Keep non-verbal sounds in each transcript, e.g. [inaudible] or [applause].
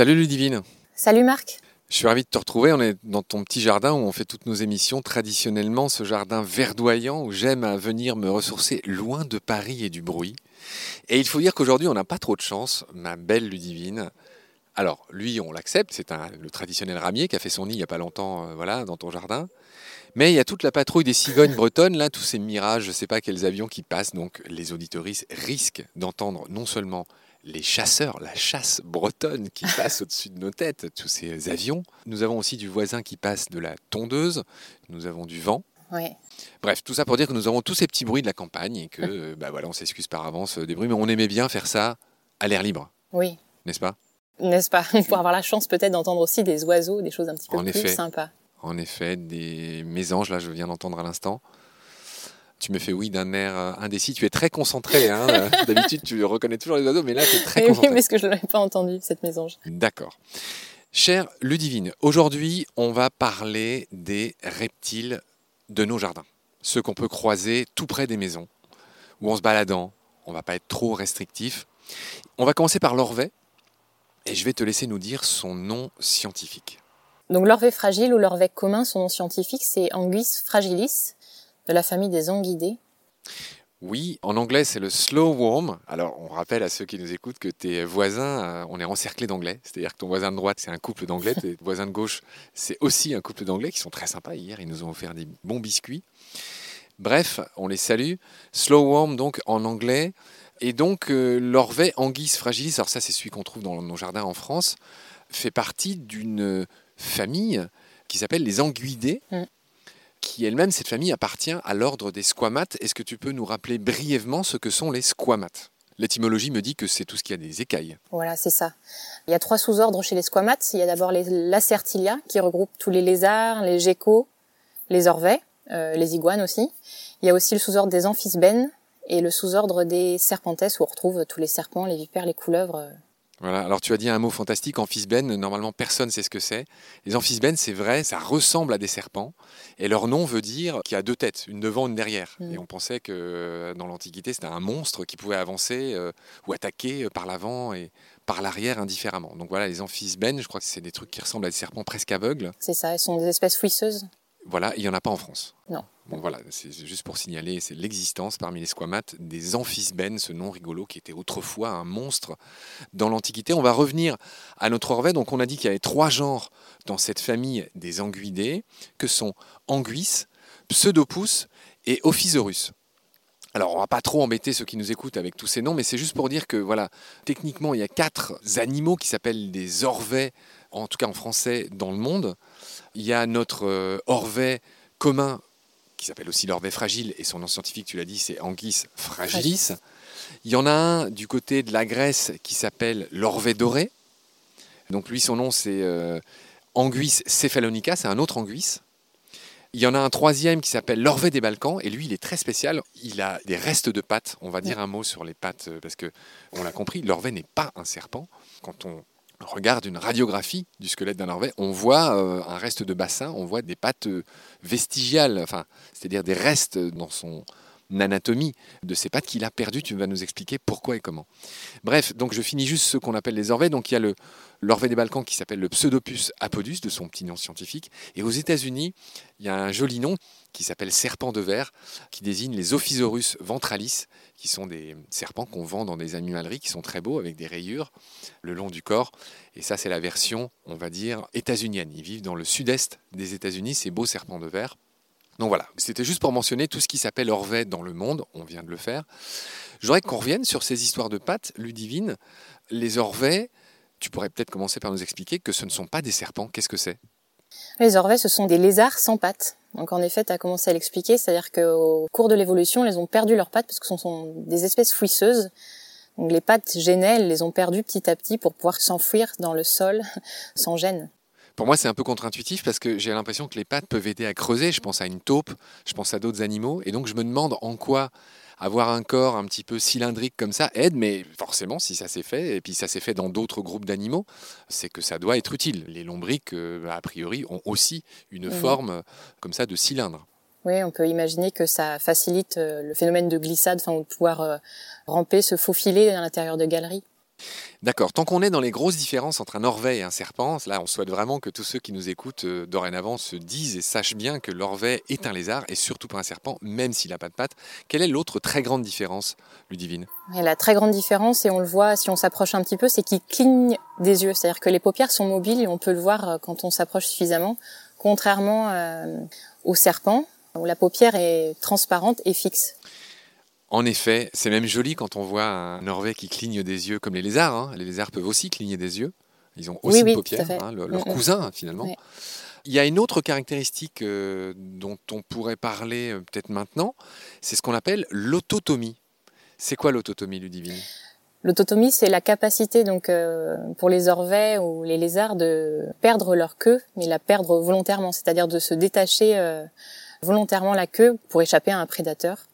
Salut Ludivine. Salut Marc. Je suis ravi de te retrouver. On est dans ton petit jardin où on fait toutes nos émissions traditionnellement, ce jardin verdoyant où j'aime venir me ressourcer loin de Paris et du bruit. Et il faut dire qu'aujourd'hui, on n'a pas trop de chance, ma belle Ludivine. Alors, lui, on l'accepte, c'est le traditionnel ramier qui a fait son nid il n'y a pas longtemps euh, voilà, dans ton jardin. Mais il y a toute la patrouille des cigognes bretonnes, là, tous ces mirages, je ne sais pas quels avions qui passent. Donc, les auditoristes risquent d'entendre non seulement les chasseurs, la chasse bretonne qui [laughs] passe au-dessus de nos têtes, tous ces avions. Nous avons aussi du voisin qui passe de la tondeuse, nous avons du vent. Bref, tout ça pour dire que nous avons tous ces petits bruits de la campagne et que, [laughs] bah voilà, on s'excuse par avance des bruits, mais on aimait bien faire ça à l'air libre. Oui. N'est-ce pas? N'est-ce pas? [laughs] Pour avoir la chance peut-être d'entendre aussi des oiseaux, des choses un petit peu plus sympas. En effet, des mésanges, là je viens d'entendre à l'instant. Tu me fais oui d'un air euh, indécis. Tu es très concentré. Hein. [laughs] D'habitude, tu reconnais toujours les oiseaux, mais là, tu es très concentré. Oui, mais ce que je ne l'avais pas entendu, cette mésange. D'accord. Cher Ludivine, aujourd'hui, on va parler des reptiles de nos jardins. Ceux qu'on peut croiser tout près des maisons, ou en se baladant. On va pas être trop restrictif. On va commencer par l'orvet, et je vais te laisser nous dire son nom scientifique. Donc l'orvet fragile ou l'orvet commun, son nom scientifique, c'est Anguis fragilis de la famille des anguidés oui, en anglais, c'est le slow worm. Alors, on rappelle à ceux qui nous écoutent que tes voisins, euh, on est encerclé d'anglais. C'est-à-dire que ton voisin de droite, c'est un couple d'anglais. [laughs] Tes voisins de gauche, c'est aussi un couple d'anglais qui sont très sympas. Hier, ils nous ont offert des bons biscuits. Bref, on les salue. Slow worm, donc, en anglais. Et donc, euh, l'orvet anguis fragilis, alors ça, c'est celui qu'on trouve dans nos jardins en France, fait partie d'une famille qui s'appelle les anguidés. Mm qui elle-même, cette famille, appartient à l'ordre des squamates. Est-ce que tu peux nous rappeler brièvement ce que sont les squamates? L'étymologie me dit que c'est tout ce qui a des écailles. Voilà, c'est ça. Il y a trois sous-ordres chez les squamates. Il y a d'abord les Lacertilia, qui regroupent tous les lézards, les geckos, les orvets, euh, les iguanes aussi. Il y a aussi le sous-ordre des amphisbènes et le sous-ordre des serpentes, où on retrouve tous les serpents, les vipères, les couleuvres, euh, voilà. Alors tu as dit un mot fantastique, amphisbène. Normalement, personne ne sait ce que c'est. Les amphisbènes, c'est vrai, ça ressemble à des serpents. Et leur nom veut dire qu'il y a deux têtes, une devant, une derrière. Mm. Et on pensait que euh, dans l'Antiquité, c'était un monstre qui pouvait avancer euh, ou attaquer euh, par l'avant et par l'arrière indifféremment. Donc voilà, les amphisbènes, je crois que c'est des trucs qui ressemblent à des serpents presque aveugles. C'est ça, elles sont des espèces fouisseuses. Voilà, il n'y en a pas en France. Non. Bon voilà, c'est juste pour signaler c'est l'existence parmi les squamates des amphisbènes, ce nom rigolo qui était autrefois un monstre dans l'Antiquité. On va revenir à notre orvet. Donc on a dit qu'il y avait trois genres dans cette famille des anguidés, que sont anguis, pseudopus et ophisaurus. Alors, on va pas trop embêter ceux qui nous écoutent avec tous ces noms, mais c'est juste pour dire que, voilà, techniquement, il y a quatre animaux qui s'appellent des orvets, en tout cas en français, dans le monde. Il y a notre euh, orvet commun qui s'appelle aussi l'orvet fragile, et son nom scientifique, tu l'as dit, c'est Anguis fragilis. Il y en a un du côté de la Grèce qui s'appelle l'orvet doré. Donc lui, son nom, c'est euh, Anguis cephalonica, c'est un autre anguis. Il y en a un troisième qui s'appelle l'orvet des Balkans, et lui, il est très spécial. Il a des restes de pattes. On va dire un mot sur les pattes, euh, parce que on l'a compris, l'orvet n'est pas un serpent. Quand on regarde une radiographie du squelette d'un orvet, on voit euh, un reste de bassin, on voit des pattes euh, vestigiales, c'est-à-dire des restes dans son anatomie de ces pattes qu'il a perdues. Tu vas nous expliquer pourquoi et comment. Bref, donc je finis juste ce qu'on appelle les orvets. Donc il y a le, l'orvet des Balkans qui s'appelle le Pseudopus apodus, de son petit nom scientifique. Et aux États-Unis, il y a un joli nom qui s'appelle serpent de verre, qui désigne les Ophisaurus ventralis, qui sont des serpents qu'on vend dans des animaleries, qui sont très beaux, avec des rayures le long du corps. Et ça, c'est la version, on va dire, états-unienne. Ils vivent dans le sud-est des États-Unis, ces beaux serpents de verre. Donc voilà, c'était juste pour mentionner tout ce qui s'appelle Orvet dans le monde, on vient de le faire. Je voudrais qu'on revienne sur ces histoires de pattes ludivines. Les Orvets, tu pourrais peut-être commencer par nous expliquer que ce ne sont pas des serpents. Qu'est-ce que c'est? Les Orvets, ce sont des lézards sans pattes. Donc en effet, tu as commencé à l'expliquer, c'est-à-dire qu'au cours de l'évolution, ils ont perdu leurs pattes parce que ce sont des espèces fouisseuses. Donc les pattes gênaient, elles les ont perdues petit à petit pour pouvoir s'enfuir dans le sol [laughs] sans gêne. Pour moi, c'est un peu contre-intuitif parce que j'ai l'impression que les pattes peuvent aider à creuser. Je pense à une taupe, je pense à d'autres animaux. Et donc, je me demande en quoi avoir un corps un petit peu cylindrique comme ça aide, mais forcément, si ça s'est fait, et puis ça s'est fait dans d'autres groupes d'animaux, c'est que ça doit être utile. Les lombriques, euh, a priori, ont aussi une forme euh, comme ça de cylindre. Oui, on peut imaginer que ça facilite euh, le phénomène de glissade, enfin, de pouvoir ramper, se faufiler à l'intérieur de galeries. D'accord. Tant qu'on est dans les grosses différences entre un orvet et un serpent, là, on souhaite vraiment que tous ceux qui nous écoutent euh, dorénavant se disent et sachent bien que l'orvet est un lézard et surtout pas un serpent, même s'il n'a pas de pattes. Quelle est l'autre très grande différence, Ludivine? Et La très grande différence, et on le voit si on s'approche un petit peu, c'est qu'il cligne des yeux. C'est-à-dire que les paupières sont mobiles et on peut le voir euh, quand on s'approche suffisamment, contrairement euh, au serpent où la paupière est transparente et fixe. En effet, c'est même joli quand on voit un Norvège qui cligne des yeux comme les lézards. Hein. Les lézards peuvent aussi cligner des yeux. Ils ont aussi une paupière, hein, leur mm, mm. cousin finalement. Il y a une autre caractéristique euh, dont on pourrait parler euh, peut-être maintenant, c'est ce qu'on appelle l'autotomie. C'est quoi l'autotomie, Ludivine? L'autotomie, c'est la capacité donc euh, pour les orvets ou les lézards de perdre leur queue, mais la perdre volontairement, c'est-à-dire de se détacher volontairement la queue pour échapper à un prédateur.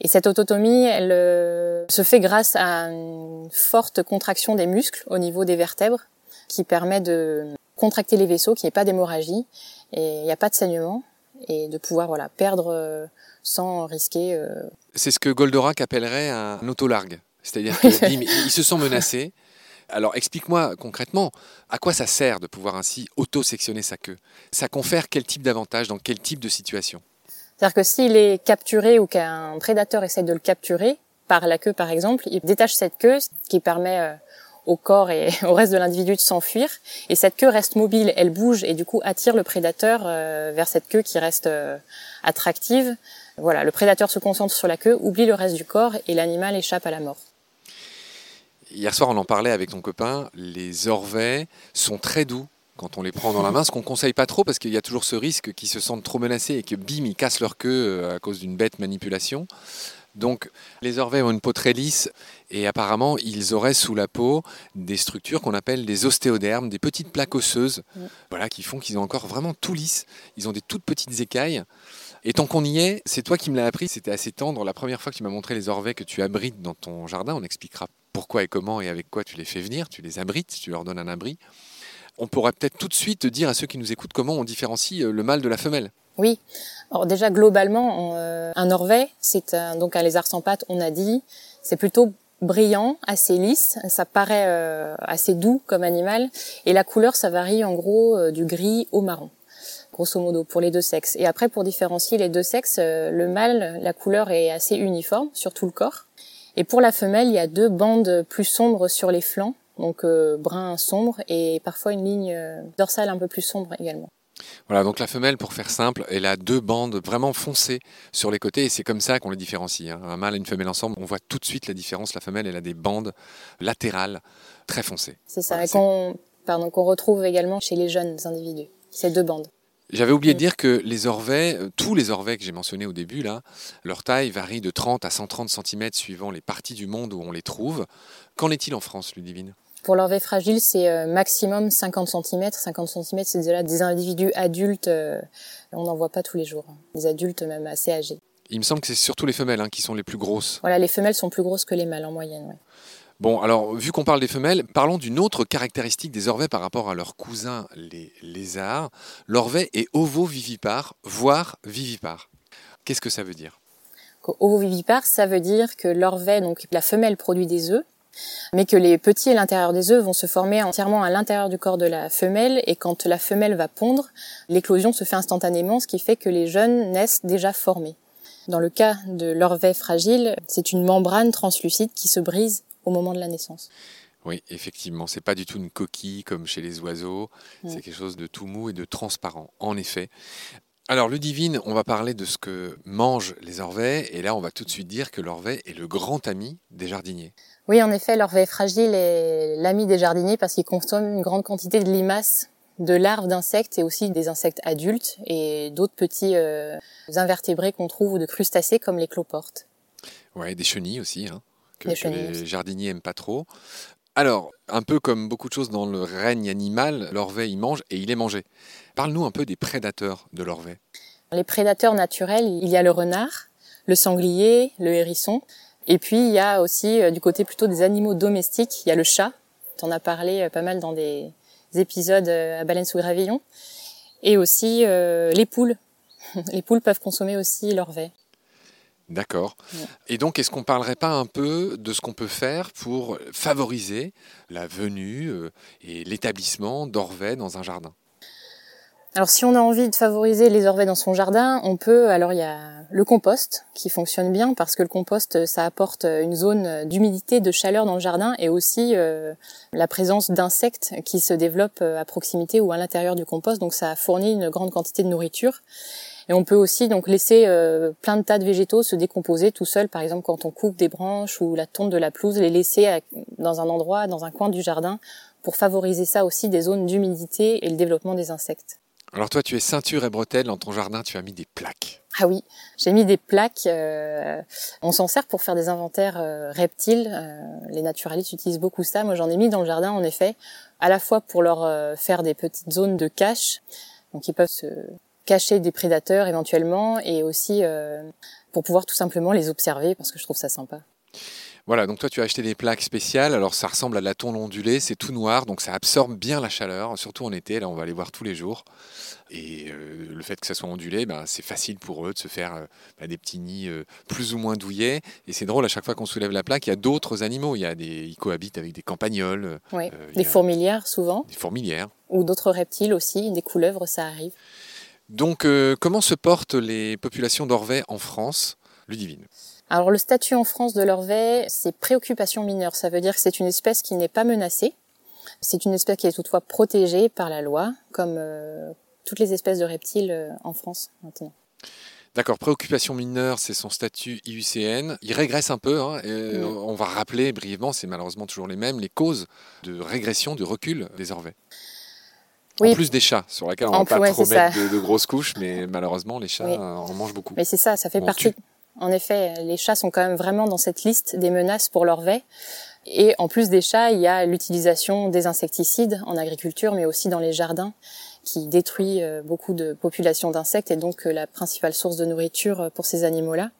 Et cette autotomie, elle euh, se fait grâce à une forte contraction des muscles au niveau des vertèbres qui permet de contracter les vaisseaux, qu'il n'y ait pas d'hémorragie et il n'y a pas de saignement et de pouvoir voilà perdre euh, sans risquer. Euh, C'est ce que Goldorak appellerait un autolargue. C'est-à-dire [laughs] qu'il se sent menacé. Alors explique-moi concrètement, à quoi ça sert de pouvoir ainsi auto-sectionner sa queue? Ça confère quel type d'avantage dans quel type de situation? C'est-à-dire que s'il est capturé ou qu'un prédateur essaie de le capturer, par la queue par exemple, il détache cette queue, ce qui permet euh, au corps et [laughs] au reste de l'individu de s'enfuir. Et cette queue reste mobile, elle bouge et du coup attire le prédateur euh, vers cette queue qui reste euh, attractive. Voilà, le prédateur se concentre sur la queue, oublie le reste du corps et l'animal échappe à la mort. Hier soir, on en parlait avec ton copain. Les orvets sont très doux quand on les prend dans la main, ce qu'on conseille pas trop parce qu'il y a toujours ce risque qu'ils se sentent trop menacés et que bim, ils cassent leur queue euh, à cause d'une bête manipulation. Donc les orvets ont une peau très lisse et apparemment ils auraient sous la peau des structures qu'on appelle des ostéodermes, des petites plaques osseuses, voilà, qui font qu'ils ont encore vraiment tout lisse. Ils ont des toutes petites écailles. Et tant qu'on y est, c'est toi qui me l'as appris, c'était assez tendre. La première fois que tu m'as montré les orvets que tu abrites dans ton jardin, on expliquera pourquoi et comment et avec quoi tu les fais venir, tu les abrites, tu leur donnes un abri on pourrait peut-être tout de suite dire à ceux qui nous écoutent comment on différencie euh, le mâle de la femelle. Oui. Alors déjà globalement, euh, un orvet, c'est donc un lézard sans pattes, on a dit, c'est plutôt brillant, assez lisse, ça paraît euh, assez doux comme animal, et la couleur, ça varie en gros du gris au marron, grosso modo, pour les deux sexes. Et après, pour différencier les deux sexes, le mâle, la couleur est assez uniforme sur tout le corps, et pour la femelle, il y a deux bandes plus sombres sur les flancs, donc euh, brun sombre et parfois une ligne euh, dorsale un peu plus sombre également. Voilà, donc la femelle, pour faire simple, elle a deux bandes vraiment foncées sur les côtés et c'est comme ça qu'on les différencie. Hein. Un mâle et une femelle ensemble, on voit tout de suite la différence. La femelle, elle a des bandes latérales très foncées. C'est ça, qu'on retrouve également chez les jeunes individus, ces deux bandes. J'avais oublié de mm. dire que les orvets, euh, tous les orvets que j'ai mentionnés au début, là, leur taille varie de 30 à 130 cm suivant les parties du monde où on les trouve. Qu'en est-il en France, Ludivine? Pour l'orvet fragile, c'est euh, maximum 50 cm. 50 cm, c'est déjà des individus adultes. Euh, on n'en voit pas tous les jours. Hein. Des adultes même assez âgés. Il me semble que c'est surtout les femelles hein, qui sont les plus grosses. Voilà, les femelles sont plus grosses que les mâles en moyenne. Bon, alors, vu qu'on parle des femelles, parlons d'une autre caractéristique des orvets par rapport à leurs cousins, les lézards. L'orvet est ovovivipare, voire vivipare. Qu'est-ce que ça veut dire? Ovovivipare, ça veut dire que l'orvet, donc la femelle produit des œufs, mais que les petits à l'intérieur des œufs vont se former entièrement à l'intérieur du corps de la femelle et quand la femelle va pondre, l'éclosion se fait instantanément, ce qui fait que les jeunes naissent déjà formés. Dans le cas de l'orvet fragile, c'est une membrane translucide qui se brise au moment de la naissance. Oui, effectivement, c'est pas du tout une coquille comme chez les oiseaux, c'est quelque chose de tout mou et de transparent. En effet, alors, le divine, on va parler de ce que mangent les orvets, et là, on va tout de suite dire que l'orvet est le grand ami des jardiniers. Oui, en effet, l'orvet fragile est l'ami des jardiniers parce qu'il consomme une grande quantité de limaces, de larves d'insectes et aussi des insectes adultes et d'autres petits euh, invertébrés qu'on trouve ou de crustacés comme les cloportes. Ouais, des chenilles aussi, hein, que, les jardiniers aiment pas trop. Alors, un peu comme beaucoup de choses dans le règne animal, l'orvet il mange et il est mangé. Parle-nous un peu des prédateurs de l'orvet. Les prédateurs naturels, il y a le renard, le sanglier, le hérisson. Et puis il y a aussi euh, du côté plutôt des animaux domestiques, il y a le chat. Tu en as parlé euh, pas mal dans des épisodes euh, à Baleine sous gravillon. Et aussi les poules. [laughs] Les poules peuvent consommer aussi l'orvet. D'accord. Ouais. Et donc, est-ce qu'on ne parlerait pas un peu de ce qu'on peut faire pour favoriser la venue euh, et l'établissement d'orvets dans un jardin? Alors si on a envie de favoriser les orvets dans son jardin, on peut, alors il y a le compost qui fonctionne bien parce que le compost, ça apporte une zone d'humidité, de chaleur dans le jardin et aussi euh, la présence d'insectes qui se développent à proximité ou à l'intérieur du compost, donc ça fournit une grande quantité de nourriture. Et on peut aussi donc laisser euh, plein de tas de végétaux se décomposer tout seul, par exemple quand on coupe des branches ou la tonte de la pelouse, les laisser à- dans un endroit, dans un coin du jardin, pour favoriser ça aussi des zones d'humidité et le développement des insectes. Alors toi, tu es ceinture et bretelle, dans ton jardin, tu as mis des plaques. Ah oui, j'ai mis des plaques. euh, on s'en sert pour faire des inventaires euh, reptiles. euh, les naturalistes utilisent beaucoup ça. Moi, j'en ai mis dans le jardin, en effet, à la fois pour leur euh, faire des petites zones de cache, donc ils peuvent se cacher des prédateurs éventuellement, et aussi euh, pour pouvoir tout simplement les observer, parce que je trouve ça sympa. Voilà, donc toi, tu as acheté des plaques spéciales. Alors, ça ressemble à de la tôle ondulée, c'est tout noir, donc ça absorbe bien la chaleur, surtout en été. Là, on va les voir tous les jours. Et euh, le fait que ça soit ondulé, ben, c'est facile pour eux de se faire euh, ben, des petits nids euh, plus ou moins douillets. Et c'est drôle, à chaque fois qu'on soulève la plaque, il y a d'autres animaux. Il y a des, ils cohabitent avec des campagnols, Oui, des a- fourmilières souvent, des fourmilières. ou d'autres reptiles aussi, des couleuvres, ça arrive. Donc, euh, comment se portent les populations d'orvets en France, Ludivine? Alors le statut en France de l'orvet, c'est préoccupation mineure. Ça veut dire que c'est une espèce qui n'est pas menacée. C'est une espèce qui est toutefois protégée par la loi, comme euh, toutes les espèces de reptiles euh, en France maintenant. D'accord, préoccupation mineure, c'est son statut IUCN. Il régresse un peu. hein, et. On va rappeler brièvement, c'est malheureusement toujours les mêmes, les causes de régression, de recul des orvets. Oui. En plus des chats, sur lesquels on En va plus, pas ouais, trop mettre de, de grosses couches, mais malheureusement, les chats Oui. euh, en mangent beaucoup. Mais c'est ça, ça fait On partie. tue. En effet, les chats sont quand même vraiment dans cette liste des menaces pour l'orvet. Et en plus des chats, il y a l'utilisation des insecticides en agriculture, mais aussi dans les jardins, qui détruit euh, beaucoup de populations d'insectes et donc euh, la principale source de nourriture pour ces animaux-là.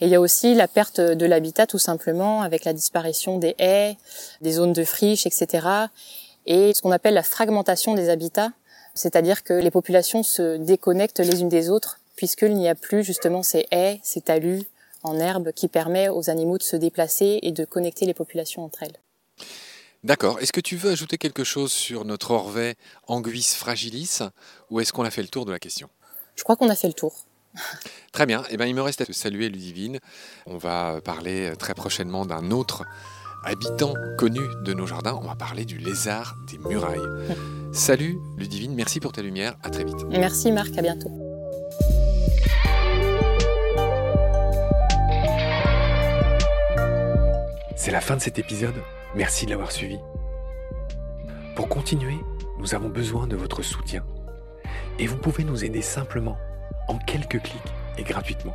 Et il y a aussi la perte de l'habitat tout simplement avec la disparition des haies, des zones de friches, etc. Et ce qu'on appelle la fragmentation des habitats, c'est-à-dire que les populations se déconnectent les unes des autres puisqu'il n'y a plus justement ces haies, ces talus en herbe qui permet aux animaux de se déplacer et de connecter les populations entre elles. D'accord. Est-ce que tu veux ajouter quelque chose sur notre orvet Anguis fragilis ou est-ce qu'on a fait le tour de la question? Je crois qu'on a fait le tour. Très bien. Eh ben, il me reste à te saluer, Ludivine. On va parler très prochainement d'un autre habitant connu de nos jardins. On va parler du lézard des murailles. Salut, Ludivine. Merci pour ta lumière. À très vite. Merci Marc, à bientôt. C'est la fin de cet épisode, merci de l'avoir suivi. Pour continuer, nous avons besoin de votre soutien. Et vous pouvez nous aider simplement, en quelques clics et gratuitement.